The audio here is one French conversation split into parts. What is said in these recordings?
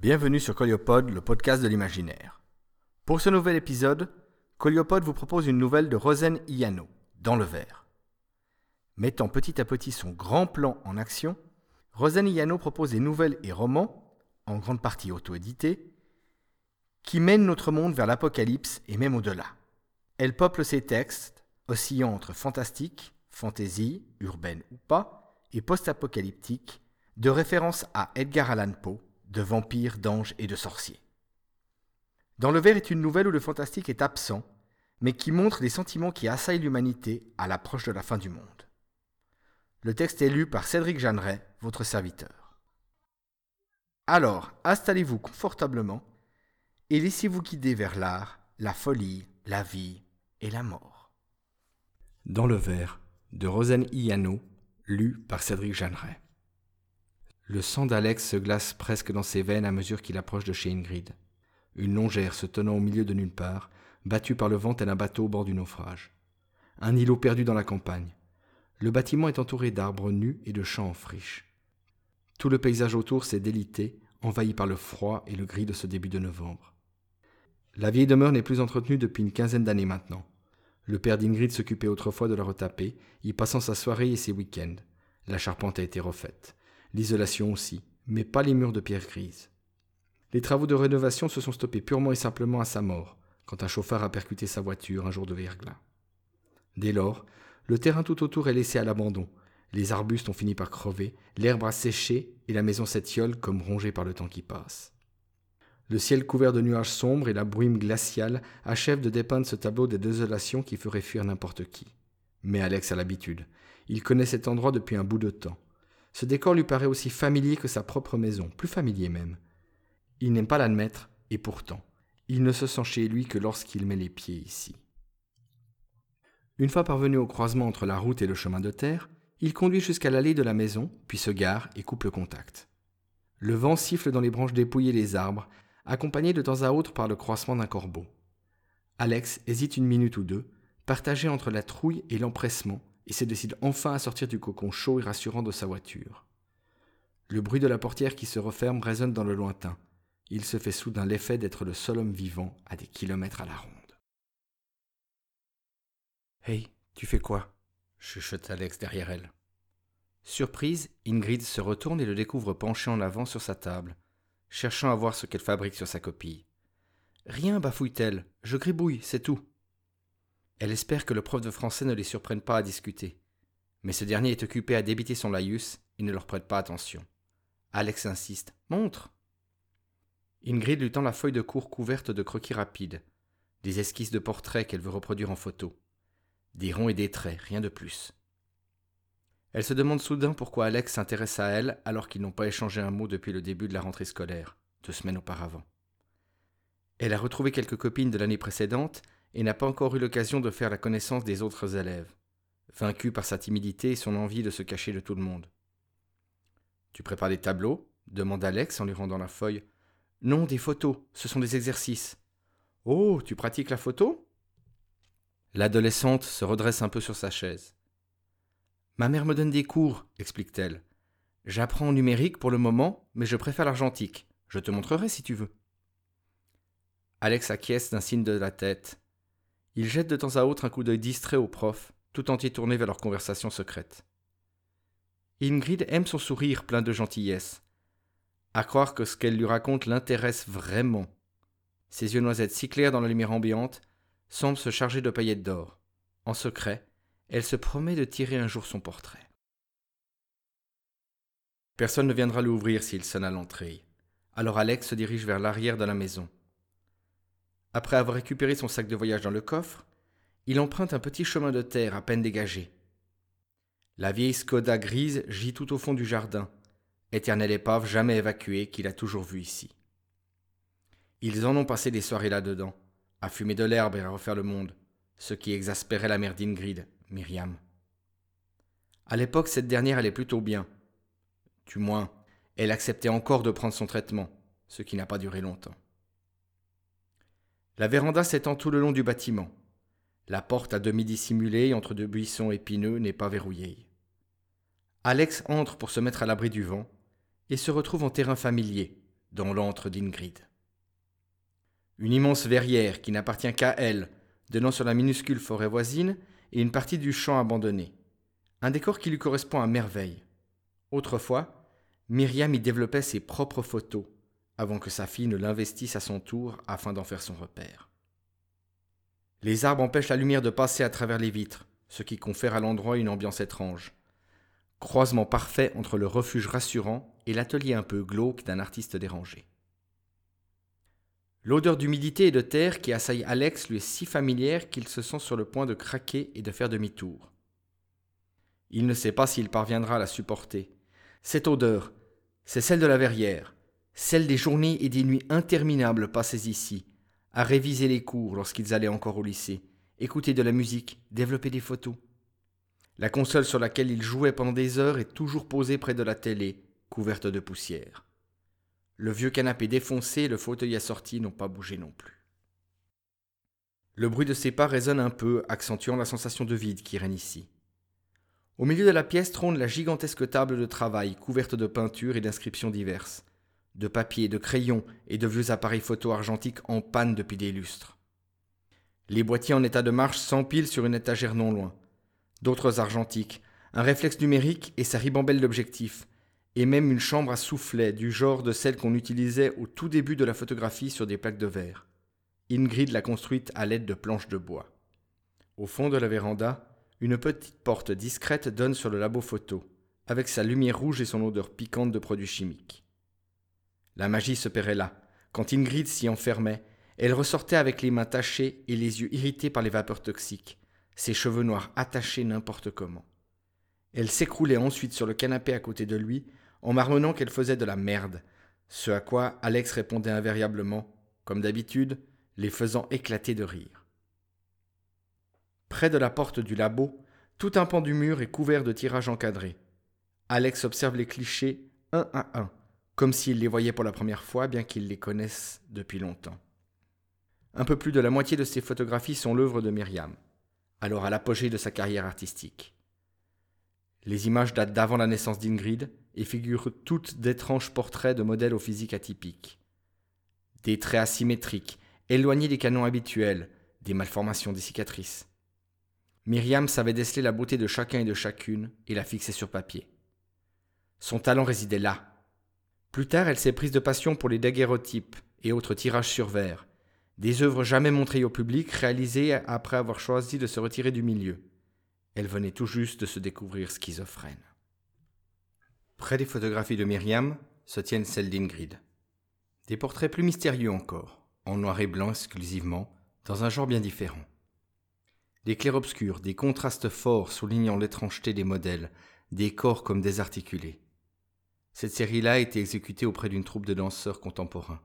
Bienvenue sur Coliopod, le podcast de l'imaginaire. Pour ce nouvel épisode, Coliopod vous propose une nouvelle de Rosen Iano, Dans le verre. Mettant petit à petit son grand plan en action, Rosen Iano propose des nouvelles et romans, en grande partie auto-édités, qui mènent notre monde vers l'apocalypse et même au-delà. Elle peuple ses textes, oscillant entre fantastique, fantaisie, urbaine ou pas, et post-apocalyptique, de référence à Edgar Allan Poe, de vampires, d'anges et de sorciers. Dans le verre est une nouvelle où le fantastique est absent, mais qui montre les sentiments qui assaillent l'humanité à l'approche de la fin du monde. Le texte est lu par Cédric Jeanneret, votre serviteur. Alors, installez-vous confortablement et laissez-vous guider vers l'art, la folie, la vie et la mort. Dans le verre, de Rosen Iano, lu par Cédric Jeanneret. Le sang d'Alex se glace presque dans ses veines à mesure qu'il approche de chez Ingrid. Une longère se tenant au milieu de nulle part, battue par le vent tel un bateau au bord du naufrage. Un îlot perdu dans la campagne. Le bâtiment est entouré d'arbres nus et de champs en friche. Tout le paysage autour s'est délité, envahi par le froid et le gris de ce début de novembre. La vieille demeure n'est plus entretenue depuis une quinzaine d'années maintenant. Le père d'Ingrid s'occupait autrefois de la retaper, y passant sa soirée et ses week-ends. La charpente a été refaite l'isolation aussi, mais pas les murs de pierre grise. Les travaux de rénovation se sont stoppés purement et simplement à sa mort, quand un chauffard a percuté sa voiture un jour de verglas. Dès lors, le terrain tout autour est laissé à l'abandon, les arbustes ont fini par crever, l'herbe a séché et la maison s'étiole comme rongée par le temps qui passe. Le ciel couvert de nuages sombres et la brume glaciale achèvent de dépeindre ce tableau de désolation qui ferait fuir n'importe qui. Mais Alex a l'habitude. Il connaît cet endroit depuis un bout de temps. Ce décor lui paraît aussi familier que sa propre maison, plus familier même. Il n'aime pas l'admettre, et pourtant, il ne se sent chez lui que lorsqu'il met les pieds ici. Une fois parvenu au croisement entre la route et le chemin de terre, il conduit jusqu'à l'allée de la maison, puis se gare et coupe le contact. Le vent siffle dans les branches dépouillées des arbres, accompagné de temps à autre par le croissement d'un corbeau. Alex hésite une minute ou deux, partagé entre la trouille et l'empressement, et se décide enfin à sortir du cocon chaud et rassurant de sa voiture. Le bruit de la portière qui se referme résonne dans le lointain. Il se fait soudain l'effet d'être le seul homme vivant à des kilomètres à la ronde. Hey, tu fais quoi? chuchote Alex derrière elle. Surprise, Ingrid se retourne et le découvre penché en avant sur sa table, cherchant à voir ce qu'elle fabrique sur sa copie. Rien, bafouille-t-elle, je gribouille, c'est tout. Elle espère que le prof de français ne les surprenne pas à discuter. Mais ce dernier est occupé à débiter son laïus et ne leur prête pas attention. Alex insiste. Montre Ingrid lui tend la feuille de cours couverte de croquis rapides, des esquisses de portraits qu'elle veut reproduire en photo. Des ronds et des traits, rien de plus. Elle se demande soudain pourquoi Alex s'intéresse à elle alors qu'ils n'ont pas échangé un mot depuis le début de la rentrée scolaire, deux semaines auparavant. Elle a retrouvé quelques copines de l'année précédente et n'a pas encore eu l'occasion de faire la connaissance des autres élèves, vaincu par sa timidité et son envie de se cacher de tout le monde. Tu prépares des tableaux? demande Alex en lui rendant la feuille. Non, des photos, ce sont des exercices. Oh, tu pratiques la photo? L'adolescente se redresse un peu sur sa chaise. Ma mère me donne des cours, explique-t-elle. J'apprends en numérique pour le moment, mais je préfère l'argentique. Je te montrerai si tu veux. Alex acquiesce d'un signe de la tête. Ils jettent de temps à autre un coup d'œil distrait au prof, tout entier tourné vers leur conversation secrète. Ingrid aime son sourire plein de gentillesse. À croire que ce qu'elle lui raconte l'intéresse vraiment. Ses yeux noisettes si clairs dans la lumière ambiante semblent se charger de paillettes d'or. En secret, elle se promet de tirer un jour son portrait. Personne ne viendra l'ouvrir s'il sonne à l'entrée. Alors Alex se dirige vers l'arrière de la maison. Après avoir récupéré son sac de voyage dans le coffre, il emprunte un petit chemin de terre à peine dégagé. La vieille Skoda grise gît tout au fond du jardin, éternelle épave jamais évacuée qu'il a toujours vue ici. Ils en ont passé des soirées là-dedans, à fumer de l'herbe et à refaire le monde, ce qui exaspérait la mère d'Ingrid, Myriam. À l'époque, cette dernière allait plutôt bien. Du moins, elle acceptait encore de prendre son traitement, ce qui n'a pas duré longtemps. La véranda s'étend tout le long du bâtiment. La porte à demi dissimulée entre deux buissons épineux n'est pas verrouillée. Alex entre pour se mettre à l'abri du vent et se retrouve en terrain familier, dans l'antre d'Ingrid. Une immense verrière qui n'appartient qu'à elle, donnant sur la minuscule forêt voisine et une partie du champ abandonné. Un décor qui lui correspond à merveille. Autrefois, Myriam y développait ses propres photos, avant que sa fille ne l'investisse à son tour afin d'en faire son repère. Les arbres empêchent la lumière de passer à travers les vitres, ce qui confère à l'endroit une ambiance étrange. Croisement parfait entre le refuge rassurant et l'atelier un peu glauque d'un artiste dérangé. L'odeur d'humidité et de terre qui assaille Alex lui est si familière qu'il se sent sur le point de craquer et de faire demi-tour. Il ne sait pas s'il parviendra à la supporter. Cette odeur, c'est celle de la verrière, celle des journées et des nuits interminables passées ici, à réviser les cours lorsqu'ils allaient encore au lycée, écouter de la musique, développer des photos. La console sur laquelle il jouait pendant des heures est toujours posée près de la télé, couverte de poussière. Le vieux canapé défoncé le fauteuil assorti n'ont pas bougé non plus. Le bruit de ses pas résonne un peu, accentuant la sensation de vide qui règne ici. Au milieu de la pièce trône la gigantesque table de travail couverte de peintures et d'inscriptions diverses, de papier, de crayons et de vieux appareils photo argentiques en panne depuis des lustres. Les boîtiers en état de marche s'empilent sur une étagère non loin. D'autres argentiques, un réflexe numérique et sa ribambelle d'objectifs, et même une chambre à soufflet du genre de celle qu'on utilisait au tout début de la photographie sur des plaques de verre. Ingrid l'a construite à l'aide de planches de bois. Au fond de la véranda, une petite porte discrète donne sur le labo photo, avec sa lumière rouge et son odeur piquante de produits chimiques. La magie se paierait là. Quand Ingrid s'y enfermait, elle ressortait avec les mains tachées et les yeux irrités par les vapeurs toxiques, ses cheveux noirs attachés n'importe comment. Elle s'écroulait ensuite sur le canapé à côté de lui, en marmonnant qu'elle faisait de la merde, ce à quoi Alex répondait invariablement, comme d'habitude, les faisant éclater de rire. Près de la porte du labo, tout un pan du mur est couvert de tirages encadrés. Alex observe les clichés un à un, comme s'il les voyait pour la première fois, bien qu'il les connaisse depuis longtemps. Un peu plus de la moitié de ces photographies sont l'œuvre de Myriam, alors à l'apogée de sa carrière artistique. Les images datent d'avant la naissance d'Ingrid et figurent toutes d'étranges portraits de modèles au physique atypique. Des traits asymétriques, éloignés des canons habituels, des malformations des cicatrices. Myriam savait déceler la beauté de chacun et de chacune et la fixer sur papier. Son talent résidait là. Plus tard, elle s'est prise de passion pour les daguerreotypes et autres tirages sur verre, des œuvres jamais montrées au public réalisées après avoir choisi de se retirer du milieu. Elle venait tout juste de se découvrir schizophrène. Près des photographies de Myriam se tiennent celles d'Ingrid. Des portraits plus mystérieux encore, en noir et blanc exclusivement, dans un genre bien différent. Des clairs-obscurs, des contrastes forts soulignant l'étrangeté des modèles, des corps comme désarticulés. Cette série-là a été exécutée auprès d'une troupe de danseurs contemporains.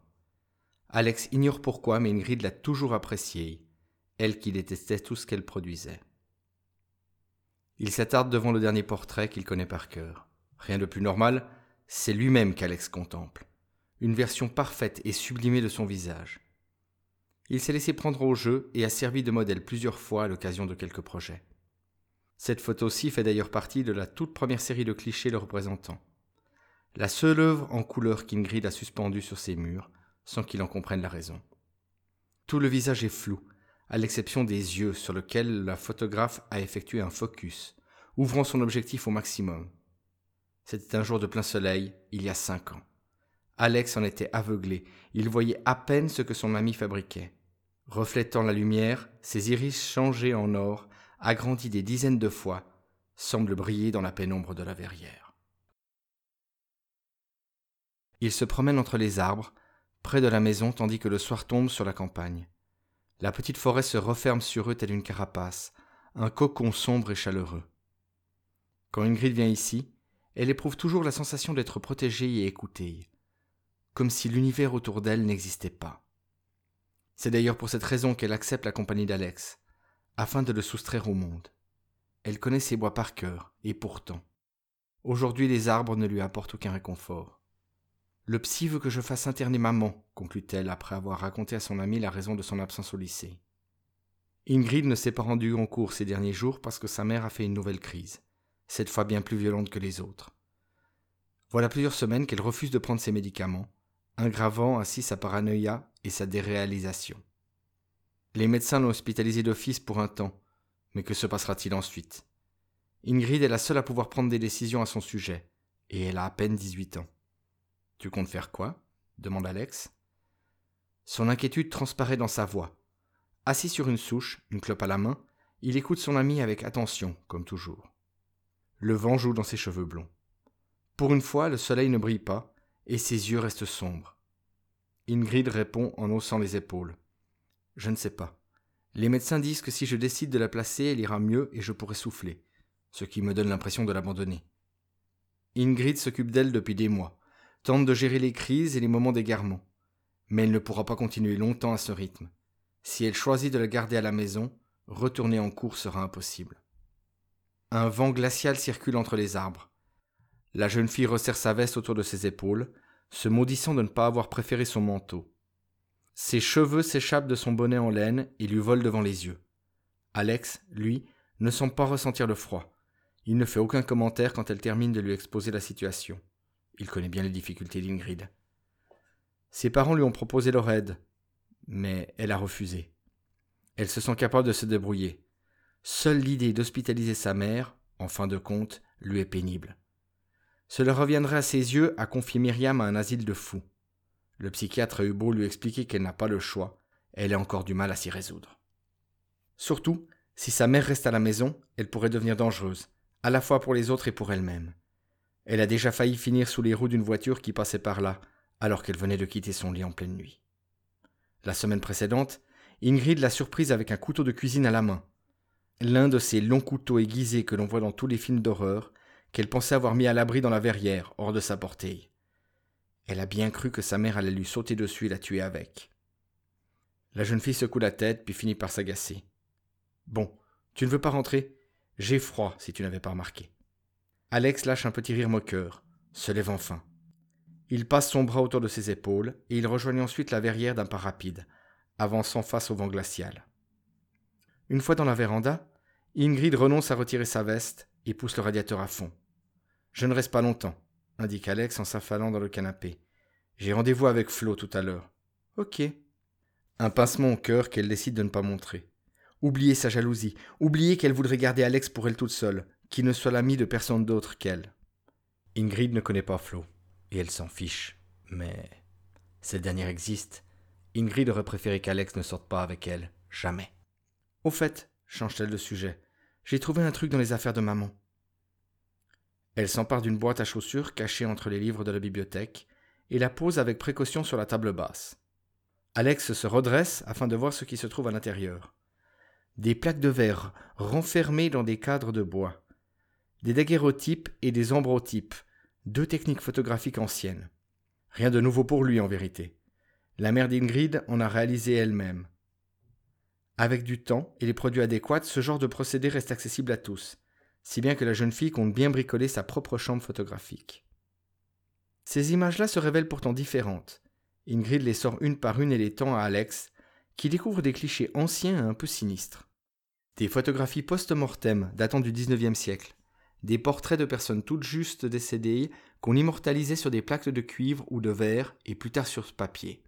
Alex ignore pourquoi, mais Ingrid l'a toujours appréciée, elle qui détestait tout ce qu'elle produisait. Il s'attarde devant le dernier portrait qu'il connaît par cœur. Rien de plus normal, c'est lui-même qu'Alex contemple. Une version parfaite et sublimée de son visage. Il s'est laissé prendre au jeu et a servi de modèle plusieurs fois à l'occasion de quelques projets. Cette photo-ci fait d'ailleurs partie de la toute première série de clichés le représentant. La seule œuvre en couleur qu'Ingrid a suspendue sur ses murs, sans qu'il en comprenne la raison. Tout le visage est flou, à l'exception des yeux sur lesquels la photographe a effectué un focus, ouvrant son objectif au maximum. C'était un jour de plein soleil, il y a cinq ans. Alex en était aveuglé, il voyait à peine ce que son ami fabriquait. Reflétant la lumière, ses iris changés en or, agrandis des dizaines de fois, semblent briller dans la pénombre de la verrière. Il se promène entre les arbres, près de la maison tandis que le soir tombe sur la campagne. La petite forêt se referme sur eux telle une carapace, un cocon sombre et chaleureux. Quand Ingrid vient ici, elle éprouve toujours la sensation d'être protégée et écoutée, comme si l'univers autour d'elle n'existait pas. C'est d'ailleurs pour cette raison qu'elle accepte la compagnie d'Alex, afin de le soustraire au monde. Elle connaît ses bois par cœur, et pourtant, aujourd'hui les arbres ne lui apportent aucun réconfort. Le psy veut que je fasse interner maman, conclut-elle après avoir raconté à son ami la raison de son absence au lycée. Ingrid ne s'est pas rendue en cours ces derniers jours parce que sa mère a fait une nouvelle crise, cette fois bien plus violente que les autres. Voilà plusieurs semaines qu'elle refuse de prendre ses médicaments, aggravant ainsi sa paranoïa et sa déréalisation. Les médecins l'ont hospitalisé d'office pour un temps, mais que se passera-t-il ensuite? Ingrid est la seule à pouvoir prendre des décisions à son sujet, et elle a à peine 18 ans. Tu comptes faire quoi? demande Alex. Son inquiétude transparaît dans sa voix. Assis sur une souche, une clope à la main, il écoute son ami avec attention, comme toujours. Le vent joue dans ses cheveux blonds. Pour une fois, le soleil ne brille pas, et ses yeux restent sombres. Ingrid répond en haussant les épaules. Je ne sais pas. Les médecins disent que si je décide de la placer, elle ira mieux et je pourrai souffler, ce qui me donne l'impression de l'abandonner. Ingrid s'occupe d'elle depuis des mois, tente de gérer les crises et les moments d'égarement. Mais elle ne pourra pas continuer longtemps à ce rythme. Si elle choisit de la garder à la maison, retourner en cours sera impossible. Un vent glacial circule entre les arbres. La jeune fille resserre sa veste autour de ses épaules, se maudissant de ne pas avoir préféré son manteau. Ses cheveux s'échappent de son bonnet en laine et lui volent devant les yeux. Alex, lui, ne semble pas ressentir le froid. Il ne fait aucun commentaire quand elle termine de lui exposer la situation. Il connaît bien les difficultés d'Ingrid. Ses parents lui ont proposé leur aide, mais elle a refusé. Elle se sent capable de se débrouiller. Seule l'idée d'hospitaliser sa mère, en fin de compte, lui est pénible. Cela reviendrait à ses yeux à confier Myriam à un asile de fous. Le psychiatre a eu beau lui expliquer qu'elle n'a pas le choix, elle a encore du mal à s'y résoudre. Surtout, si sa mère reste à la maison, elle pourrait devenir dangereuse, à la fois pour les autres et pour elle-même. Elle a déjà failli finir sous les roues d'une voiture qui passait par là, alors qu'elle venait de quitter son lit en pleine nuit. La semaine précédente, Ingrid l'a surprise avec un couteau de cuisine à la main. L'un de ces longs couteaux aiguisés que l'on voit dans tous les films d'horreur, qu'elle pensait avoir mis à l'abri dans la verrière, hors de sa portée. Elle a bien cru que sa mère allait lui sauter dessus et la tuer avec. La jeune fille secoue la tête, puis finit par s'agacer. Bon, tu ne veux pas rentrer? J'ai froid, si tu n'avais pas remarqué. Alex lâche un petit rire moqueur, se lève enfin. Il passe son bras autour de ses épaules, et il rejoignit ensuite la verrière d'un pas rapide, avançant face au vent glacial. Une fois dans la véranda, Ingrid renonce à retirer sa veste et pousse le radiateur à fond. Je ne reste pas longtemps, indique Alex en s'affalant dans le canapé. J'ai rendez-vous avec Flo tout à l'heure. Ok. Un pincement au cœur qu'elle décide de ne pas montrer. Oublier sa jalousie, oublier qu'elle voudrait garder Alex pour elle toute seule, qui ne soit l'ami de personne d'autre qu'elle. Ingrid ne connaît pas Flo, et elle s'en fiche. Mais cette dernière existe. Ingrid aurait préféré qu'Alex ne sorte pas avec elle, jamais. Au fait, change-t-elle de sujet, j'ai trouvé un truc dans les affaires de maman. Elle s'empare d'une boîte à chaussures cachée entre les livres de la bibliothèque et la pose avec précaution sur la table basse. Alex se redresse afin de voir ce qui se trouve à l'intérieur. Des plaques de verre renfermées dans des cadres de bois. Des daguerreotypes et des ambrotypes, deux techniques photographiques anciennes. Rien de nouveau pour lui en vérité. La mère d'Ingrid en a réalisé elle-même. Avec du temps et les produits adéquats, ce genre de procédé reste accessible à tous, si bien que la jeune fille compte bien bricoler sa propre chambre photographique. Ces images-là se révèlent pourtant différentes. Ingrid les sort une par une et les tend à Alex, qui découvre des clichés anciens et un peu sinistres. Des photographies post-mortem datant du XIXe siècle, des portraits de personnes toutes justes décédées qu'on immortalisait sur des plaques de cuivre ou de verre et plus tard sur papier.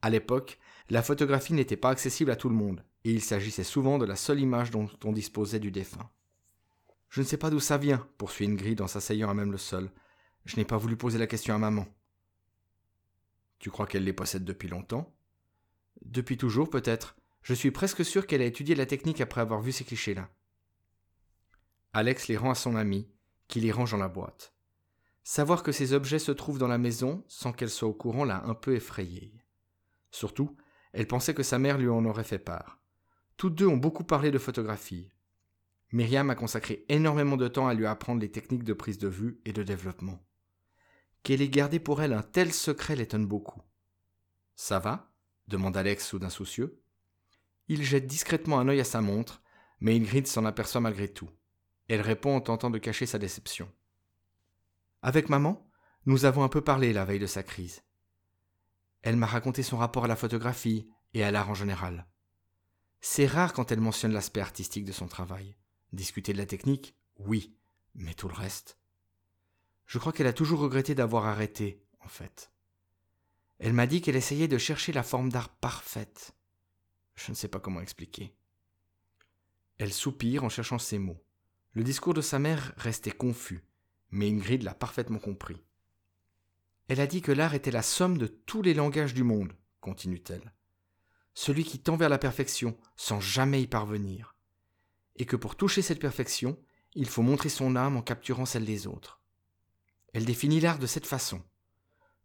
À l'époque, la photographie n'était pas accessible à tout le monde, et il s'agissait souvent de la seule image dont on disposait du défunt. Je ne sais pas d'où ça vient, poursuit Ingrid en s'asseyant à même le sol. Je n'ai pas voulu poser la question à maman. Tu crois qu'elle les possède depuis longtemps? Depuis toujours, peut-être. Je suis presque sûr qu'elle a étudié la technique après avoir vu ces clichés-là. Alex les rend à son ami, qui les range dans la boîte. Savoir que ces objets se trouvent dans la maison, sans qu'elle soit au courant, l'a un peu effrayée. Surtout, elle pensait que sa mère lui en aurait fait part. Toutes deux ont beaucoup parlé de photographie. Myriam a consacré énormément de temps à lui apprendre les techniques de prise de vue et de développement. Qu'elle ait gardé pour elle un tel secret l'étonne beaucoup. Ça va? demande Alex soudain soucieux. Il jette discrètement un œil à sa montre, mais Ingrid s'en aperçoit malgré tout. Elle répond en tentant de cacher sa déception. Avec maman, nous avons un peu parlé la veille de sa crise. Elle m'a raconté son rapport à la photographie et à l'art en général. C'est rare quand elle mentionne l'aspect artistique de son travail. Discuter de la technique, oui, mais tout le reste. Je crois qu'elle a toujours regretté d'avoir arrêté, en fait. Elle m'a dit qu'elle essayait de chercher la forme d'art parfaite. Je ne sais pas comment expliquer. Elle soupire en cherchant ses mots. Le discours de sa mère restait confus, mais Ingrid l'a parfaitement compris. Elle a dit que l'art était la somme de tous les langages du monde, continue-t-elle. Celui qui tend vers la perfection sans jamais y parvenir. Et que pour toucher cette perfection, il faut montrer son âme en capturant celle des autres. Elle définit l'art de cette façon.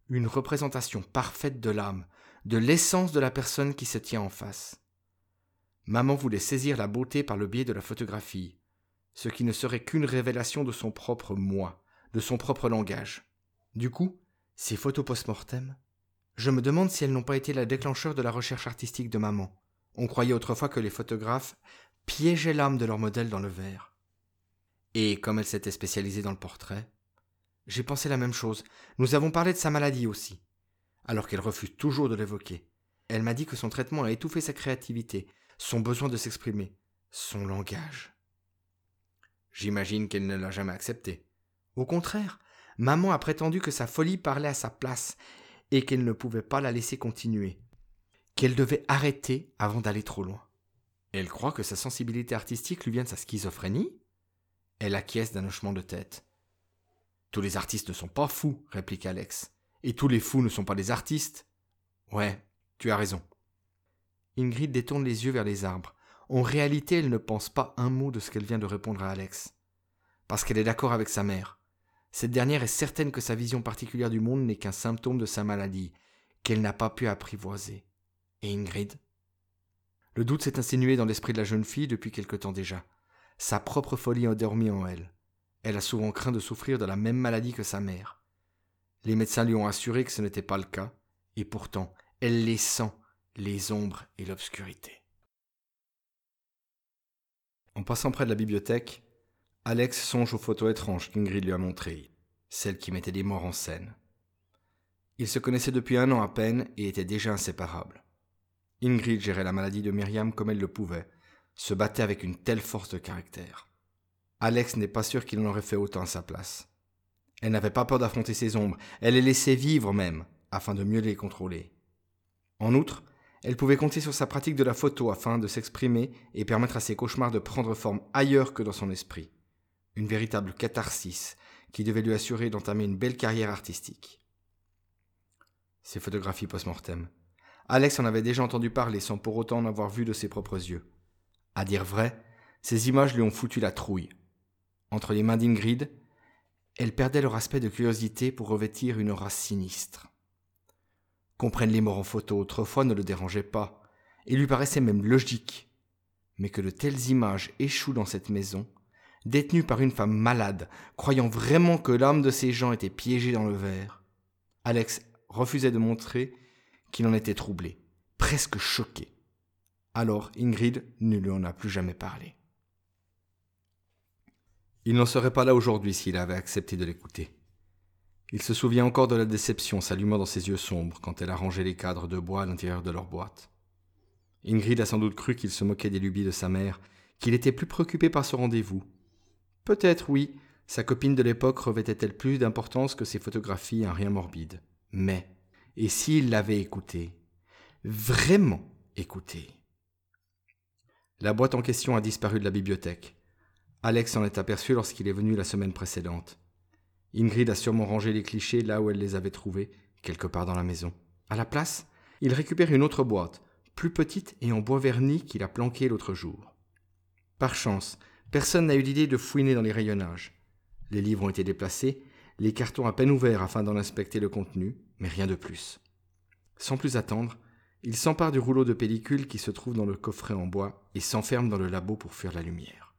Une représentation parfaite de l'âme, de l'essence de la personne qui se tient en face. Maman voulait saisir la beauté par le biais de la photographie, ce qui ne serait qu'une révélation de son propre moi, de son propre langage. Du coup, ces photos post-mortem, je me demande si elles n'ont pas été la déclencheur de la recherche artistique de maman. On croyait autrefois que les photographes piégeaient l'âme de leur modèle dans le verre. Et comme elle s'était spécialisée dans le portrait, j'ai pensé la même chose. Nous avons parlé de sa maladie aussi. Alors qu'elle refuse toujours de l'évoquer. Elle m'a dit que son traitement a étouffé sa créativité, son besoin de s'exprimer, son langage. J'imagine qu'elle ne l'a jamais accepté. Au contraire, maman a prétendu que sa folie parlait à sa place et qu'elle ne pouvait pas la laisser continuer, qu'elle devait arrêter avant d'aller trop loin. Elle croit que sa sensibilité artistique lui vient de sa schizophrénie? Elle acquiesce d'un hochement de tête. Tous les artistes ne sont pas fous, réplique Alex. Et tous les fous ne sont pas des artistes. Ouais, tu as raison. Ingrid détourne les yeux vers les arbres. En réalité, elle ne pense pas un mot de ce qu'elle vient de répondre à Alex. Parce qu'elle est d'accord avec sa mère. Cette dernière est certaine que sa vision particulière du monde n'est qu'un symptôme de sa maladie, qu'elle n'a pas pu apprivoiser. Et Ingrid? Le doute s'est insinué dans l'esprit de la jeune fille depuis quelque temps déjà. Sa propre folie a dormi en elle. Elle a souvent craint de souffrir de la même maladie que sa mère. Les médecins lui ont assuré que ce n'était pas le cas, et pourtant, elle les sent les ombres et l'obscurité. En passant près de la bibliothèque, Alex songe aux photos étranges qu'Ingrid lui a montrées, celles qui mettaient des morts en scène. Ils se connaissaient depuis un an à peine et étaient déjà inséparables. Ingrid gérait la maladie de Myriam comme elle le pouvait, se battait avec une telle force de caractère. Alex n'est pas sûr qu'il en aurait fait autant à sa place. Elle n'avait pas peur d'affronter ses ombres, elle les laissait vivre même, afin de mieux les contrôler. En outre, elle pouvait compter sur sa pratique de la photo afin de s'exprimer et permettre à ses cauchemars de prendre forme ailleurs que dans son esprit. Une véritable catharsis qui devait lui assurer d'entamer une belle carrière artistique. Ses photographies post-mortem. Alex en avait déjà entendu parler sans pour autant en avoir vu de ses propres yeux. À dire vrai, ces images lui ont foutu la trouille. Entre les mains d'Ingrid, elles perdaient leur aspect de curiosité pour revêtir une aura sinistre. Comprenne les morts en photo autrefois ne le dérangeait pas, et lui paraissait même logique. Mais que de telles images échouent dans cette maison, détenue par une femme malade, croyant vraiment que l'âme de ces gens était piégée dans le verre, Alex refusait de montrer qu'il en était troublé, presque choqué. Alors Ingrid ne lui en a plus jamais parlé. Il n'en serait pas là aujourd'hui s'il avait accepté de l'écouter. Il se souvient encore de la déception s'allumant dans ses yeux sombres quand elle a rangé les cadres de bois à l'intérieur de leur boîte. Ingrid a sans doute cru qu'il se moquait des lubies de sa mère, qu'il était plus préoccupé par ce rendez-vous. Peut-être, oui, sa copine de l'époque revêtait-elle plus d'importance que ses photographies un rien morbide. Mais, et s'il l'avait écouté Vraiment écouté La boîte en question a disparu de la bibliothèque. Alex s'en est aperçu lorsqu'il est venu la semaine précédente. Ingrid a sûrement rangé les clichés là où elle les avait trouvés, quelque part dans la maison. À la place, il récupère une autre boîte, plus petite et en bois verni qu'il a planquée l'autre jour. Par chance, personne n'a eu l'idée de fouiner dans les rayonnages. Les livres ont été déplacés, les cartons à peine ouverts afin d'en inspecter le contenu, mais rien de plus. Sans plus attendre, il s'empare du rouleau de pellicule qui se trouve dans le coffret en bois et s'enferme dans le labo pour fuir la lumière.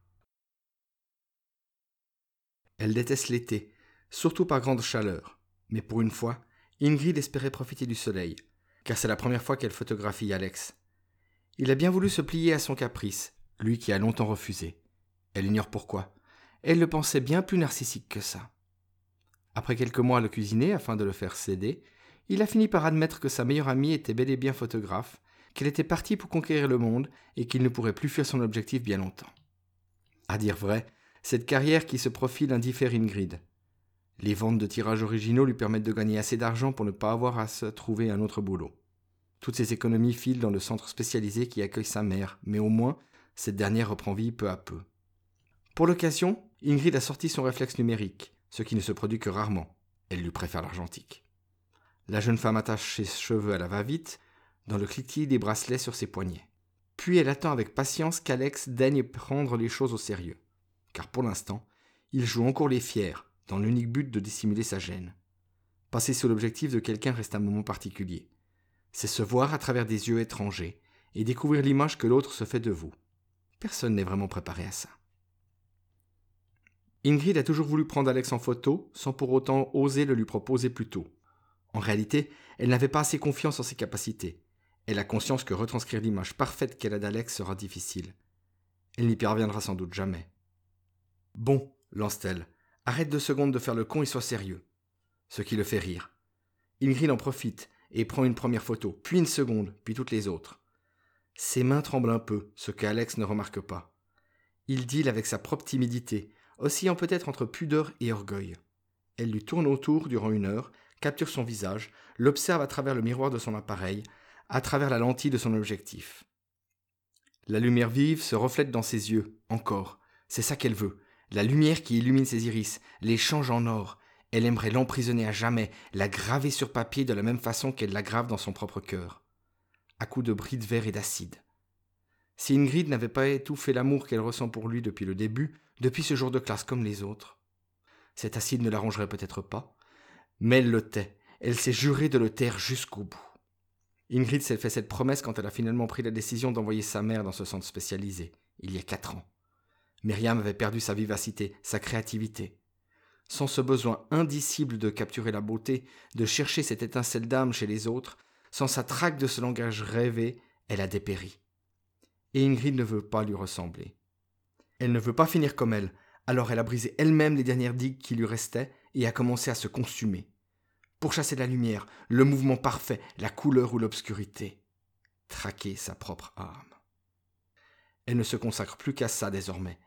Elle déteste l'été, surtout par grande chaleur. Mais pour une fois, Ingrid espérait profiter du soleil, car c'est la première fois qu'elle photographie Alex. Il a bien voulu se plier à son caprice, lui qui a longtemps refusé. Elle ignore pourquoi. Elle le pensait bien plus narcissique que ça. Après quelques mois à le cuisiner afin de le faire céder, il a fini par admettre que sa meilleure amie était bel et bien photographe, qu'elle était partie pour conquérir le monde et qu'il ne pourrait plus fuir son objectif bien longtemps. À dire vrai, cette carrière qui se profile indiffère Ingrid. Les ventes de tirages originaux lui permettent de gagner assez d'argent pour ne pas avoir à se trouver un autre boulot. Toutes ces économies filent dans le centre spécialisé qui accueille sa mère, mais au moins, cette dernière reprend vie peu à peu. Pour l'occasion, Ingrid a sorti son réflexe numérique, ce qui ne se produit que rarement. Elle lui préfère l'argentique. La jeune femme attache ses cheveux à la va-vite, dans le cliquetis des bracelets sur ses poignets. Puis elle attend avec patience qu'Alex daigne prendre les choses au sérieux. Car pour l'instant, il joue encore les fiers, dans l'unique but de dissimuler sa gêne. Passer sur l'objectif de quelqu'un reste un moment particulier. C'est se voir à travers des yeux étrangers et découvrir l'image que l'autre se fait de vous. Personne n'est vraiment préparé à ça. Ingrid a toujours voulu prendre Alex en photo sans pour autant oser le lui proposer plus tôt. En réalité, elle n'avait pas assez confiance en ses capacités. Elle a conscience que retranscrire l'image parfaite qu'elle a d'Alex sera difficile. Elle n'y parviendra sans doute jamais. Bon, lance-t-elle, arrête deux secondes de faire le con et sois sérieux. Ce qui le fait rire. Ingrid en profite et prend une première photo, puis une seconde, puis toutes les autres. Ses mains tremblent un peu, ce que Alex ne remarque pas. Il deal avec sa propre timidité, oscillant peut-être entre pudeur et orgueil. Elle lui tourne autour durant une heure, capture son visage, l'observe à travers le miroir de son appareil, à travers la lentille de son objectif. La lumière vive se reflète dans ses yeux, encore. C'est ça qu'elle veut. La lumière qui illumine ses iris, les change en or. Elle aimerait l'emprisonner à jamais, la graver sur papier de la même façon qu'elle la grave dans son propre cœur. À coups de bris de et d'acide. Si Ingrid n'avait pas étouffé l'amour qu'elle ressent pour lui depuis le début, depuis ce jour de classe comme les autres, cet acide ne l'arrangerait peut-être pas, mais elle le tait, elle s'est jurée de le taire jusqu'au bout. Ingrid s'est fait cette promesse quand elle a finalement pris la décision d'envoyer sa mère dans ce centre spécialisé, il y a quatre ans. Myriam avait perdu sa vivacité, sa créativité. Sans ce besoin indicible de capturer la beauté, de chercher cette étincelle d'âme chez les autres, sans sa traque de ce langage rêvé, elle a dépéri. Et Ingrid ne veut pas lui ressembler. Elle ne veut pas finir comme elle, alors elle a brisé elle-même les dernières digues qui lui restaient et a commencé à se consumer pour chasser la lumière, le mouvement parfait, la couleur ou l'obscurité. Traquer sa propre âme. Elle ne se consacre plus qu'à ça désormais.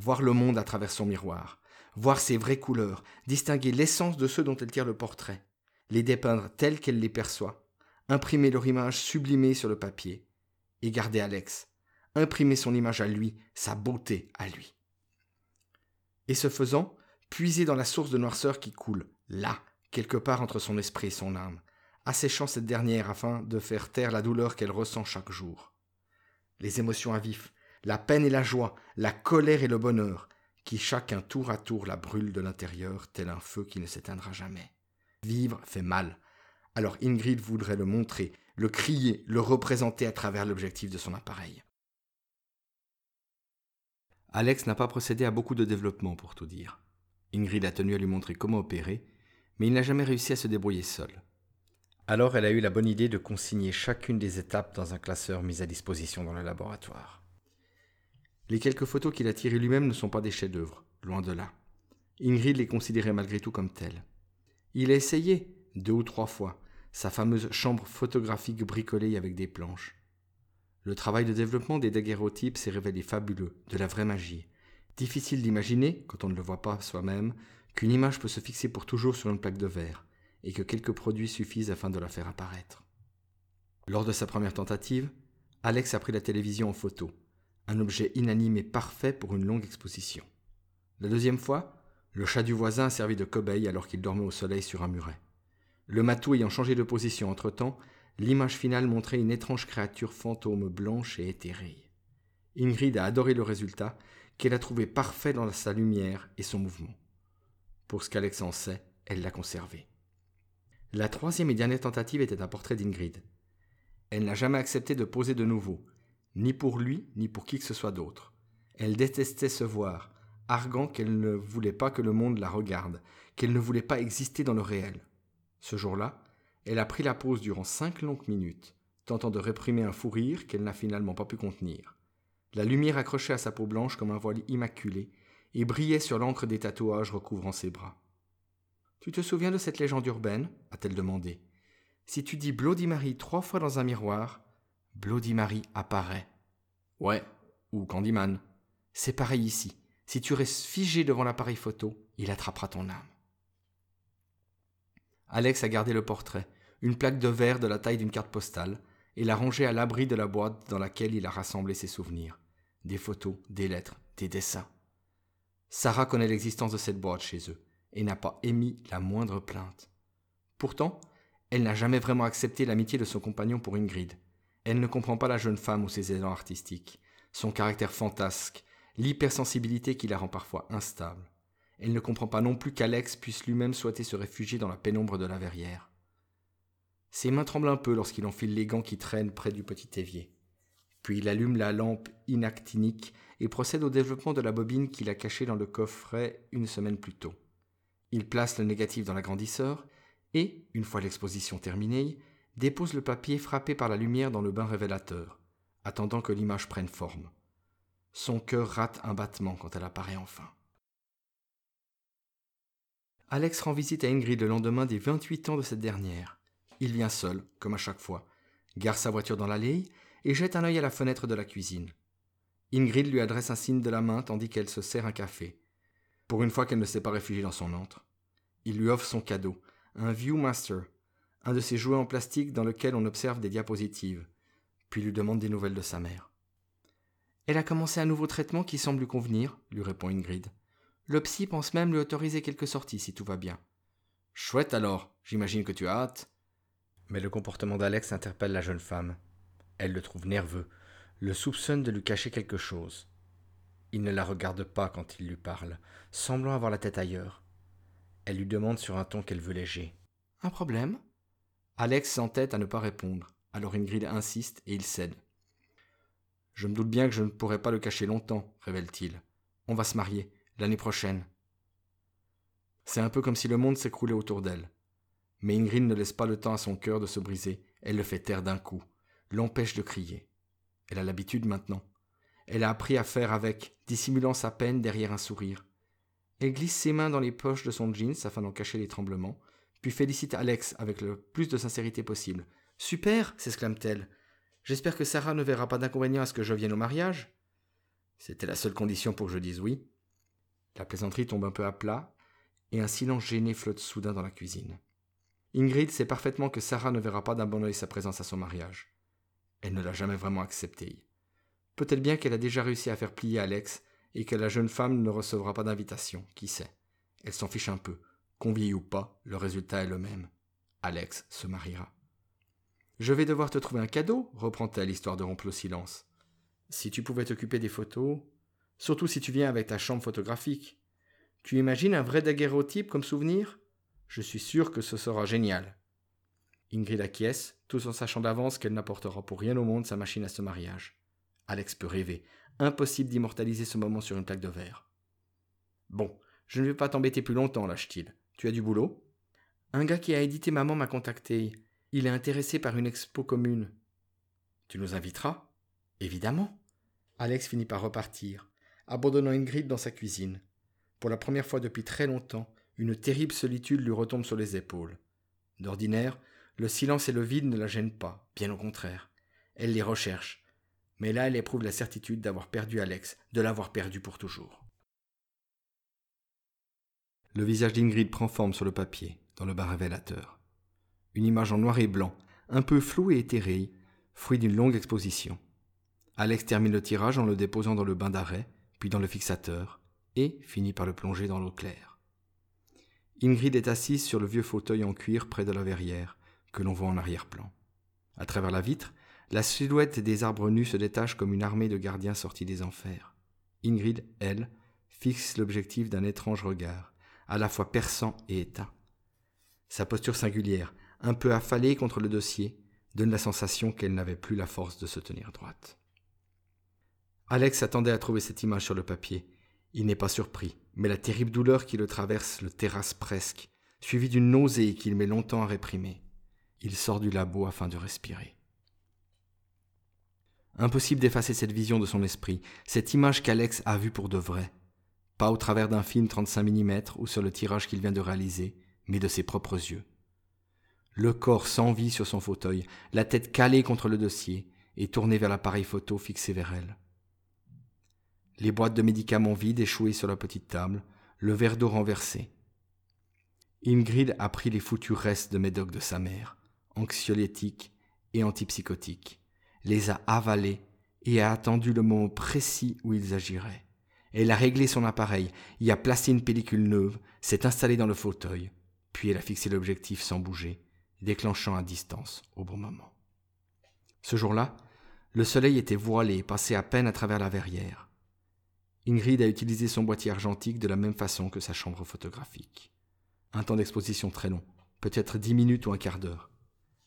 Voir le monde à travers son miroir, voir ses vraies couleurs, distinguer l'essence de ceux dont elle tire le portrait, les dépeindre tels qu'elle les perçoit, imprimer leur image sublimée sur le papier, et garder Alex, imprimer son image à lui, sa beauté à lui. Et ce faisant, puiser dans la source de noirceur qui coule, là, quelque part entre son esprit et son âme, asséchant cette dernière afin de faire taire la douleur qu'elle ressent chaque jour. Les émotions à vif, la peine et la joie, la colère et le bonheur, qui chacun tour à tour la brûle de l'intérieur tel un feu qui ne s'éteindra jamais. Vivre fait mal. Alors Ingrid voudrait le montrer, le crier, le représenter à travers l'objectif de son appareil. Alex n'a pas procédé à beaucoup de développement pour tout dire. Ingrid a tenu à lui montrer comment opérer, mais il n'a jamais réussi à se débrouiller seul. Alors elle a eu la bonne idée de consigner chacune des étapes dans un classeur mis à disposition dans le laboratoire. Les quelques photos qu'il a tirées lui-même ne sont pas des chefs-d'œuvre, loin de là. Ingrid les considérait malgré tout comme telles. Il a essayé, deux ou trois fois, sa fameuse chambre photographique bricolée avec des planches. Le travail de développement des daguerreotypes s'est révélé fabuleux, de la vraie magie. Difficile d'imaginer, quand on ne le voit pas soi-même, qu'une image peut se fixer pour toujours sur une plaque de verre, et que quelques produits suffisent afin de la faire apparaître. Lors de sa première tentative, Alex a pris la télévision en photo, un objet inanimé parfait pour une longue exposition. La deuxième fois, le chat du voisin a servi de cobaye alors qu'il dormait au soleil sur un muret. Le matou ayant changé de position entre-temps, l'image finale montrait une étrange créature fantôme blanche et éthérée. Ingrid a adoré le résultat, qu'elle a trouvé parfait dans sa lumière et son mouvement. Pour ce qu'Alex en sait, elle l'a conservé. La troisième et dernière tentative était un portrait d'Ingrid. Elle n'a jamais accepté de poser de nouveau, ni pour lui, ni pour qui que ce soit d'autre. Elle détestait se voir, arguant qu'elle ne voulait pas que le monde la regarde, qu'elle ne voulait pas exister dans le réel. Ce jour-là, elle a pris la pose durant cinq longues minutes, tentant de réprimer un fou rire qu'elle n'a finalement pas pu contenir. La lumière accrochée à sa peau blanche comme un voile immaculé, et brillait sur l'encre des tatouages recouvrant ses bras. Tu te souviens de cette légende urbaine? a-t-elle demandé. Si tu dis Bloody Mary trois fois dans un miroir, Bloody Mary apparaît. Ouais, ou Candyman. C'est pareil ici. Si tu restes figé devant l'appareil photo, il attrapera ton âme. Alex a gardé le portrait, une plaque de verre de la taille d'une carte postale, et l'a rangé à l'abri de la boîte dans laquelle il a rassemblé ses souvenirs. Des photos, des lettres, des dessins. Sarah connaît l'existence de cette boîte chez eux et n'a pas émis la moindre plainte. Pourtant, elle n'a jamais vraiment accepté l'amitié de son compagnon pour Ingrid. Elle ne comprend pas la jeune femme ou ses élans artistiques, son caractère fantasque, l'hypersensibilité qui la rend parfois instable. Elle ne comprend pas non plus qu'Alex puisse lui-même souhaiter se réfugier dans la pénombre de la verrière. Ses mains tremblent un peu lorsqu'il enfile les gants qui traînent près du petit évier. Puis il allume la lampe inactinique et procède au développement de la bobine qu'il a cachée dans le coffret une semaine plus tôt. Il place le négatif dans l'agrandisseur et, une fois l'exposition terminée, dépose le papier frappé par la lumière dans le bain révélateur, attendant que l'image prenne forme. Son cœur rate un battement quand elle apparaît enfin. Alex rend visite à Ingrid le lendemain des 28 ans de cette dernière. Il vient seul, comme à chaque fois, gare sa voiture dans l'allée et jette un œil à la fenêtre de la cuisine. Ingrid lui adresse un signe de la main tandis qu'elle se sert un café. Pour une fois qu'elle ne s'est pas réfugiée dans son antre. Il lui offre son cadeau, un Viewmaster, un de ces jouets en plastique dans lequel on observe des diapositives, puis lui demande des nouvelles de sa mère. Elle a commencé un nouveau traitement qui semble lui convenir, lui répond Ingrid. Le psy pense même lui autoriser quelques sorties si tout va bien. Chouette alors, j'imagine que tu as hâte. Mais le comportement d'Alex interpelle la jeune femme. Elle le trouve nerveux, le soupçonne de lui cacher quelque chose. Il ne la regarde pas quand il lui parle, semblant avoir la tête ailleurs. Elle lui demande sur un ton qu'elle veut léger. Un problème? Alex s'entête à ne pas répondre. Alors Ingrid insiste et il cède. Je me doute bien que je ne pourrai pas le cacher longtemps, révèle-t-il. On va se marier, l'année prochaine. C'est un peu comme si le monde s'écroulait autour d'elle. Mais Ingrid ne laisse pas le temps à son cœur de se briser, elle le fait taire d'un coup, l'empêche de crier. Elle a l'habitude maintenant. Elle a appris à faire avec, dissimulant sa peine derrière un sourire. Elle glisse ses mains dans les poches de son jeans afin d'en cacher les tremblements, puis félicite Alex avec le plus de sincérité possible. Super s'exclame-t-elle. J'espère que Sarah ne verra pas d'inconvénient à ce que je vienne au mariage. C'était la seule condition pour que je dise oui. La plaisanterie tombe un peu à plat, et un silence gêné flotte soudain dans la cuisine. Ingrid sait parfaitement que Sarah ne verra pas d'un bon oeil sa présence à son mariage. Elle ne l'a jamais vraiment accepté. Peut-être bien qu'elle a déjà réussi à faire plier Alex et que la jeune femme ne recevra pas d'invitation, qui sait? Elle s'en fiche un peu. Qu'on ou pas, le résultat est le même. Alex se mariera. Je vais devoir te trouver un cadeau, reprend-elle, histoire de rompre le silence. Si tu pouvais t'occuper des photos, surtout si tu viens avec ta chambre photographique. Tu imagines un vrai daguerreotype comme souvenir? Je suis sûr que ce sera génial. Ingrid acquiesce, tout en sachant d'avance qu'elle n'apportera pour rien au monde sa machine à ce mariage. Alex peut rêver. Impossible d'immortaliser ce moment sur une plaque de verre. Bon, je ne vais pas t'embêter plus longtemps, lâche-t-il. Tu as du boulot? Un gars qui a édité Maman m'a contacté. Il est intéressé par une expo commune. Tu nous inviteras? Évidemment. Alex finit par repartir, abandonnant Ingrid dans sa cuisine. Pour la première fois depuis très longtemps, une terrible solitude lui retombe sur les épaules. D'ordinaire, le silence et le vide ne la gênent pas, bien au contraire. Elle les recherche. Mais là, elle éprouve la certitude d'avoir perdu Alex, de l'avoir perdu pour toujours. Le visage d'Ingrid prend forme sur le papier, dans le bas révélateur. Une image en noir et blanc, un peu floue et éthérée, fruit d'une longue exposition. Alex termine le tirage en le déposant dans le bain d'arrêt, puis dans le fixateur, et finit par le plonger dans l'eau claire. Ingrid est assise sur le vieux fauteuil en cuir près de la verrière, que l'on voit en arrière-plan. À travers la vitre, la silhouette des arbres nus se détache comme une armée de gardiens sortis des enfers. Ingrid, elle, fixe l'objectif d'un étrange regard, à la fois perçant et éteint. Sa posture singulière, un peu affalée contre le dossier, donne la sensation qu'elle n'avait plus la force de se tenir droite. Alex attendait à trouver cette image sur le papier. Il n'est pas surpris, mais la terrible douleur qui le traverse le terrasse presque, suivie d'une nausée qu'il met longtemps à réprimer. Il sort du labo afin de respirer. Impossible d'effacer cette vision de son esprit, cette image qu'Alex a vue pour de vrai. Pas au travers d'un film 35 mm ou sur le tirage qu'il vient de réaliser, mais de ses propres yeux. Le corps sans vie sur son fauteuil, la tête calée contre le dossier et tournée vers l'appareil photo fixé vers elle. Les boîtes de médicaments vides échouées sur la petite table, le verre d'eau renversé. Ingrid a pris les foutus restes de médoc de sa mère, anxiolytiques et antipsychotiques, les a avalés et a attendu le moment précis où ils agiraient. Elle a réglé son appareil, y a placé une pellicule neuve, s'est installée dans le fauteuil, puis elle a fixé l'objectif sans bouger, déclenchant à distance au bon moment. Ce jour-là, le soleil était voilé et passait à peine à travers la verrière. Ingrid a utilisé son boîtier argentique de la même façon que sa chambre photographique. Un temps d'exposition très long, peut-être dix minutes ou un quart d'heure.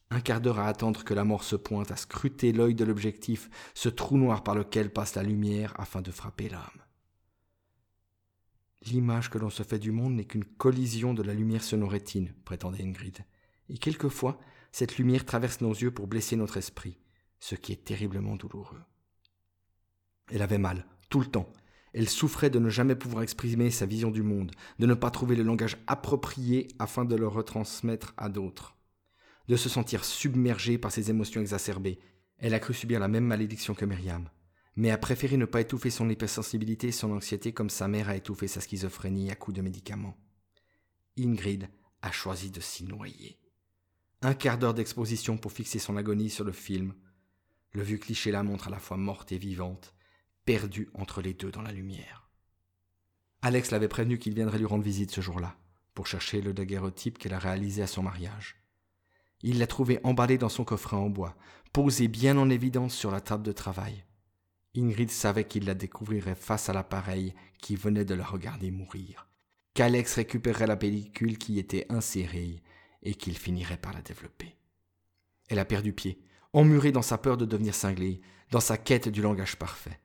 Un quart d'heure à attendre que la mort se pointe, à scruter l'œil de l'objectif, ce trou noir par lequel passe la lumière afin de frapper l'âme. L'image que l'on se fait du monde n'est qu'une collision de la lumière sur nos rétines, prétendait Ingrid. Et quelquefois, cette lumière traverse nos yeux pour blesser notre esprit, ce qui est terriblement douloureux. Elle avait mal, tout le temps. Elle souffrait de ne jamais pouvoir exprimer sa vision du monde, de ne pas trouver le langage approprié afin de le retransmettre à d'autres, de se sentir submergée par ses émotions exacerbées. Elle a cru subir la même malédiction que Myriam mais a préféré ne pas étouffer son hypersensibilité et son anxiété comme sa mère a étouffé sa schizophrénie à coups de médicaments. Ingrid a choisi de s'y noyer. Un quart d'heure d'exposition pour fixer son agonie sur le film. Le vieux cliché la montre à la fois morte et vivante, perdue entre les deux dans la lumière. Alex l'avait prévenu qu'il viendrait lui rendre visite ce jour-là, pour chercher le daguerreotype qu'elle a réalisé à son mariage. Il l'a trouvé emballé dans son coffret en bois, posé bien en évidence sur la table de travail. Ingrid savait qu'il la découvrirait face à l'appareil qui venait de la regarder mourir, qu'Alex récupérerait la pellicule qui était insérée et qu'il finirait par la développer. Elle a perdu pied, emmurée dans sa peur de devenir cinglée, dans sa quête du langage parfait.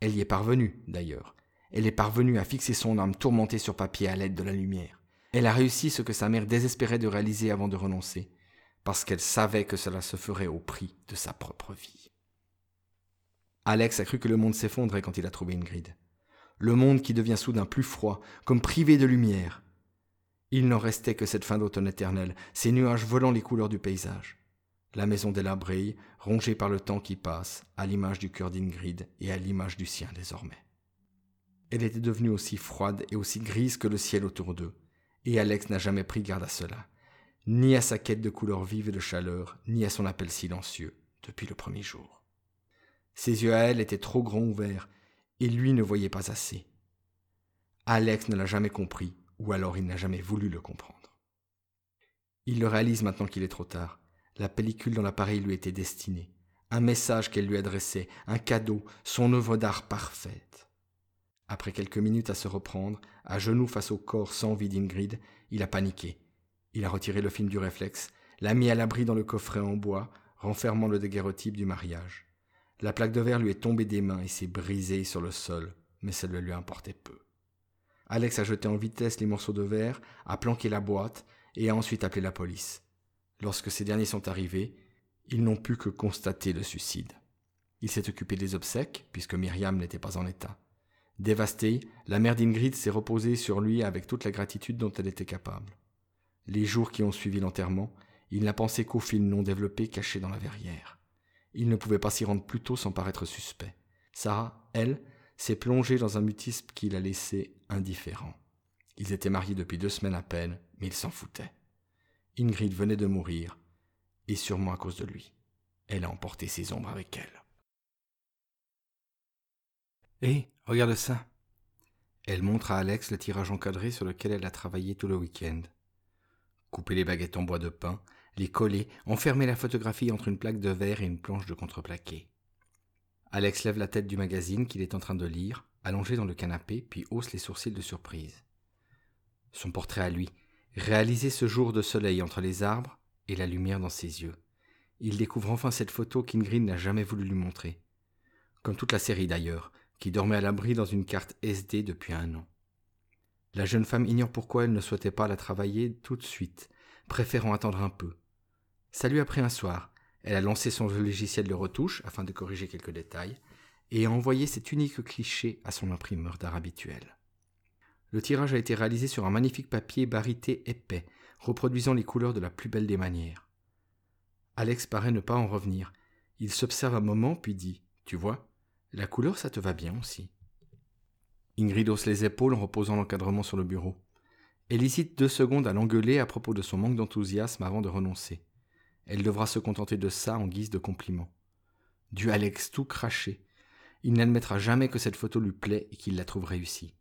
Elle y est parvenue, d'ailleurs. Elle est parvenue à fixer son âme tourmentée sur papier à l'aide de la lumière. Elle a réussi ce que sa mère désespérait de réaliser avant de renoncer, parce qu'elle savait que cela se ferait au prix de sa propre vie. Alex a cru que le monde s'effondrait quand il a trouvé Ingrid. Le monde qui devient soudain plus froid, comme privé de lumière. Il n'en restait que cette fin d'automne éternelle, ces nuages volant les couleurs du paysage. La maison brille, rongée par le temps qui passe, à l'image du cœur d'Ingrid et à l'image du sien désormais. Elle était devenue aussi froide et aussi grise que le ciel autour d'eux, et Alex n'a jamais pris garde à cela, ni à sa quête de couleurs vives et de chaleur, ni à son appel silencieux, depuis le premier jour. Ses yeux à elle étaient trop grands ouverts, et lui ne voyait pas assez. Alex ne l'a jamais compris, ou alors il n'a jamais voulu le comprendre. Il le réalise maintenant qu'il est trop tard. La pellicule dans l'appareil lui était destinée. Un message qu'elle lui adressait, un cadeau, son œuvre d'art parfaite. Après quelques minutes à se reprendre, à genoux face au corps sans vie d'Ingrid, il a paniqué. Il a retiré le film du réflexe, l'a mis à l'abri dans le coffret en bois, renfermant le daguerreotype du mariage. La plaque de verre lui est tombée des mains et s'est brisée sur le sol, mais ça ne lui importait peu. Alex a jeté en vitesse les morceaux de verre, a planqué la boîte et a ensuite appelé la police. Lorsque ces derniers sont arrivés, ils n'ont pu que constater le suicide. Il s'est occupé des obsèques, puisque Myriam n'était pas en état. Dévastée, la mère d'Ingrid s'est reposée sur lui avec toute la gratitude dont elle était capable. Les jours qui ont suivi l'enterrement, il n'a pensé qu'au film non développé caché dans la verrière. Il ne pouvait pas s'y rendre plus tôt sans paraître suspect. Sarah, elle, s'est plongée dans un mutisme qui l'a laissé indifférent. Ils étaient mariés depuis deux semaines à peine, mais ils s'en foutaient. Ingrid venait de mourir, et sûrement à cause de lui. Elle a emporté ses ombres avec elle. Hé, regarde ça. Elle montre à Alex le tirage encadré sur lequel elle a travaillé tout le week-end. Couper les baguettes en bois de pin, les coller, enfermer la photographie entre une plaque de verre et une planche de contreplaqué. Alex lève la tête du magazine qu'il est en train de lire, allongé dans le canapé, puis hausse les sourcils de surprise. Son portrait à lui, réalisé ce jour de soleil entre les arbres et la lumière dans ses yeux. Il découvre enfin cette photo qu'Ingrid n'a jamais voulu lui montrer. Comme toute la série d'ailleurs, qui dormait à l'abri dans une carte SD depuis un an. La jeune femme ignore pourquoi elle ne souhaitait pas la travailler tout de suite, préférant attendre un peu, ça lui a pris un soir. Elle a lancé son logiciel de retouche afin de corriger quelques détails et a envoyé cet unique cliché à son imprimeur d'art habituel. Le tirage a été réalisé sur un magnifique papier barité épais, reproduisant les couleurs de la plus belle des manières. Alex paraît ne pas en revenir. Il s'observe un moment puis dit Tu vois, la couleur ça te va bien aussi. Ingrid hausse les épaules en reposant l'encadrement sur le bureau. Elle hésite deux secondes à l'engueuler à propos de son manque d'enthousiasme avant de renoncer. Elle devra se contenter de ça en guise de compliment. Du Alex tout craché. Il n'admettra jamais que cette photo lui plaît et qu'il la trouve réussie.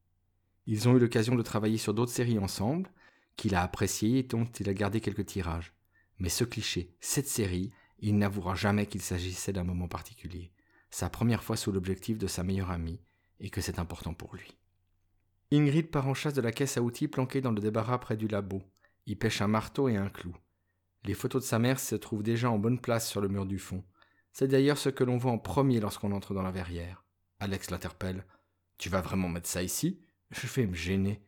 Ils ont eu l'occasion de travailler sur d'autres séries ensemble, qu'il a appréciées et dont il a gardé quelques tirages. Mais ce cliché, cette série, il n'avouera jamais qu'il s'agissait d'un moment particulier, sa première fois sous l'objectif de sa meilleure amie, et que c'est important pour lui. Ingrid part en chasse de la caisse à outils planquée dans le débarras près du labo. Il pêche un marteau et un clou. Les photos de sa mère se trouvent déjà en bonne place sur le mur du fond. C'est d'ailleurs ce que l'on voit en premier lorsqu'on entre dans la verrière. Alex l'interpelle. Tu vas vraiment mettre ça ici? Je vais me gêner.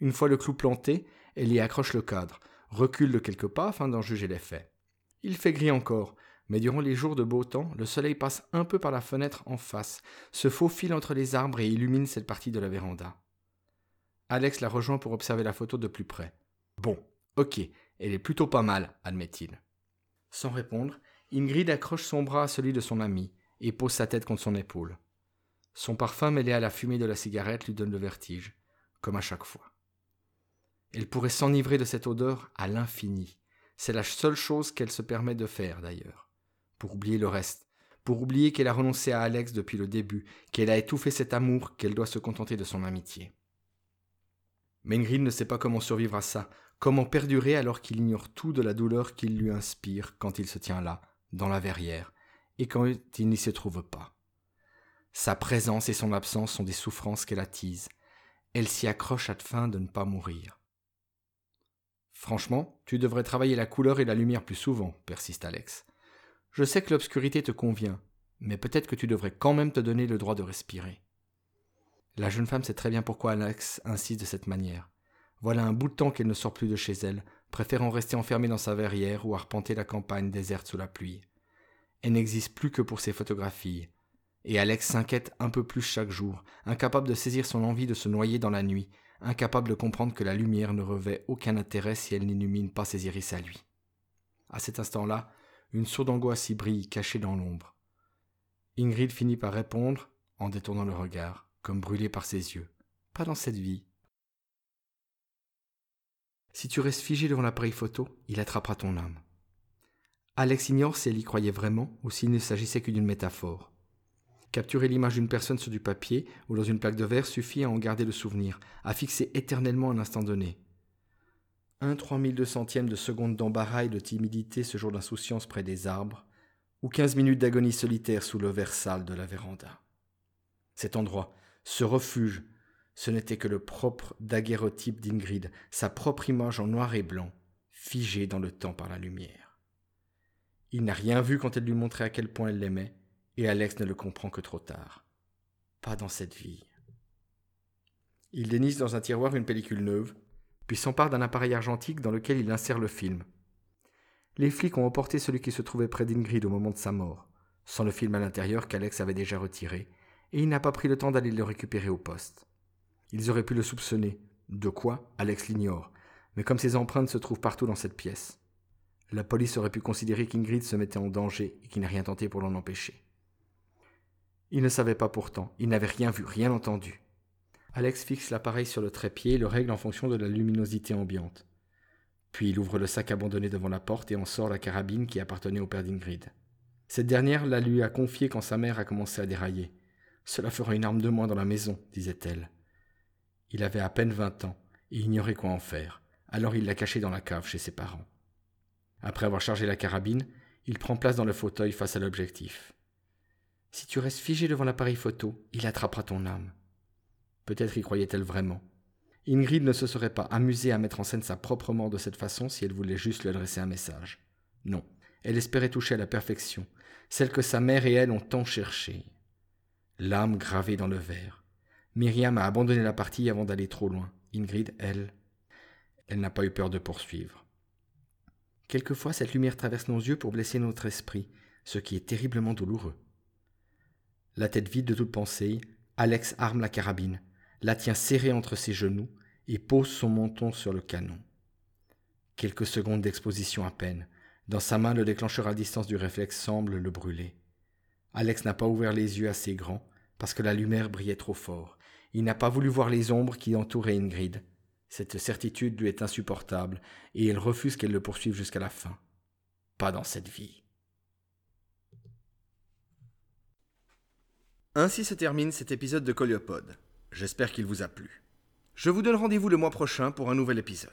Une fois le clou planté, elle y accroche le cadre, recule de quelques pas afin d'en juger l'effet. Il fait gris encore, mais durant les jours de beau temps, le soleil passe un peu par la fenêtre en face, se faufile entre les arbres et illumine cette partie de la véranda. Alex la rejoint pour observer la photo de plus près. Bon, ok, elle est plutôt pas mal, admet-il. Sans répondre, Ingrid accroche son bras à celui de son ami et pose sa tête contre son épaule. Son parfum mêlé à la fumée de la cigarette lui donne le vertige, comme à chaque fois. Elle pourrait s'enivrer de cette odeur à l'infini. C'est la seule chose qu'elle se permet de faire, d'ailleurs. Pour oublier le reste, pour oublier qu'elle a renoncé à Alex depuis le début, qu'elle a étouffé cet amour, qu'elle doit se contenter de son amitié. Mais Ingrid ne sait pas comment survivre à ça, comment perdurer alors qu'il ignore tout de la douleur qu'il lui inspire quand il se tient là, dans la verrière, et quand il n'y se trouve pas? Sa présence et son absence sont des souffrances qu'elle attise. Elle s'y accroche afin de ne pas mourir. Franchement, tu devrais travailler la couleur et la lumière plus souvent, persiste Alex. Je sais que l'obscurité te convient, mais peut-être que tu devrais quand même te donner le droit de respirer. La jeune femme sait très bien pourquoi Alex insiste de cette manière. Voilà un bout de temps qu'elle ne sort plus de chez elle, préférant rester enfermée dans sa verrière ou arpenter la campagne déserte sous la pluie. Elle n'existe plus que pour ses photographies. Et Alex s'inquiète un peu plus chaque jour, incapable de saisir son envie de se noyer dans la nuit, incapable de comprendre que la lumière ne revêt aucun intérêt si elle n'illumine pas ses iris à lui. À cet instant-là, une sourde angoisse y brille, cachée dans l'ombre. Ingrid finit par répondre, en détournant le regard, comme brûlée par ses yeux. Pas dans cette vie, si tu restes figé devant l'appareil photo, il attrapera ton âme. Alex ignore si elle y croyait vraiment ou s'il ne s'agissait que d'une métaphore. Capturer l'image d'une personne sur du papier ou dans une plaque de verre suffit à en garder le souvenir, à fixer éternellement un instant donné. Un trois mille deux centième de seconde d'embarras et de timidité ce jour d'insouciance près des arbres, ou quinze minutes d'agonie solitaire sous le verre sale de la véranda. Cet endroit, ce refuge, ce n'était que le propre daguerreotype d'Ingrid, sa propre image en noir et blanc, figée dans le temps par la lumière. Il n'a rien vu quand elle lui montrait à quel point elle l'aimait, et Alex ne le comprend que trop tard. Pas dans cette vie. Il dénise dans un tiroir une pellicule neuve, puis s'empare d'un appareil argentique dans lequel il insère le film. Les flics ont emporté celui qui se trouvait près d'Ingrid au moment de sa mort, sans le film à l'intérieur qu'Alex avait déjà retiré, et il n'a pas pris le temps d'aller le récupérer au poste. Ils auraient pu le soupçonner. De quoi Alex l'ignore. Mais comme ses empreintes se trouvent partout dans cette pièce, la police aurait pu considérer qu'Ingrid se mettait en danger et qu'il n'a rien tenté pour l'en empêcher. Il ne savait pas pourtant, il n'avait rien vu, rien entendu. Alex fixe l'appareil sur le trépied et le règle en fonction de la luminosité ambiante. Puis il ouvre le sac abandonné devant la porte et en sort la carabine qui appartenait au père d'Ingrid. Cette dernière la lui a confiée quand sa mère a commencé à dérailler. Cela fera une arme de moins dans la maison, disait-elle. Il avait à peine vingt ans et ignorait quoi en faire, alors il l'a caché dans la cave chez ses parents. Après avoir chargé la carabine, il prend place dans le fauteuil face à l'objectif. Si tu restes figé devant l'appareil photo, il attrapera ton âme. Peut-être y croyait-elle vraiment. Ingrid ne se serait pas amusée à mettre en scène sa propre mort de cette façon si elle voulait juste lui adresser un message. Non, elle espérait toucher à la perfection, celle que sa mère et elle ont tant cherchée. L'âme gravée dans le verre, Myriam a abandonné la partie avant d'aller trop loin. Ingrid, elle, elle n'a pas eu peur de poursuivre. Quelquefois, cette lumière traverse nos yeux pour blesser notre esprit, ce qui est terriblement douloureux. La tête vide de toute pensée, Alex arme la carabine, la tient serrée entre ses genoux et pose son menton sur le canon. Quelques secondes d'exposition à peine. Dans sa main, le déclencheur à distance du réflexe semble le brûler. Alex n'a pas ouvert les yeux assez grands parce que la lumière brillait trop fort. Il n'a pas voulu voir les ombres qui entouraient Ingrid. Cette certitude lui est insupportable, et il refuse qu'elle le poursuive jusqu'à la fin. Pas dans cette vie. Ainsi se termine cet épisode de Coliopode. J'espère qu'il vous a plu. Je vous donne rendez-vous le mois prochain pour un nouvel épisode.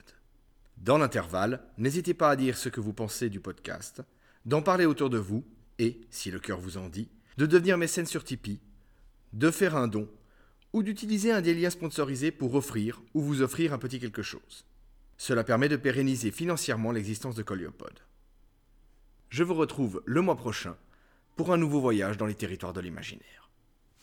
Dans l'intervalle, n'hésitez pas à dire ce que vous pensez du podcast, d'en parler autour de vous et, si le cœur vous en dit, de devenir mécène sur Tipeee, de faire un don ou d'utiliser un des liens sponsorisés pour offrir ou vous offrir un petit quelque chose. Cela permet de pérenniser financièrement l'existence de Coliopod. Je vous retrouve le mois prochain pour un nouveau voyage dans les territoires de l'imaginaire.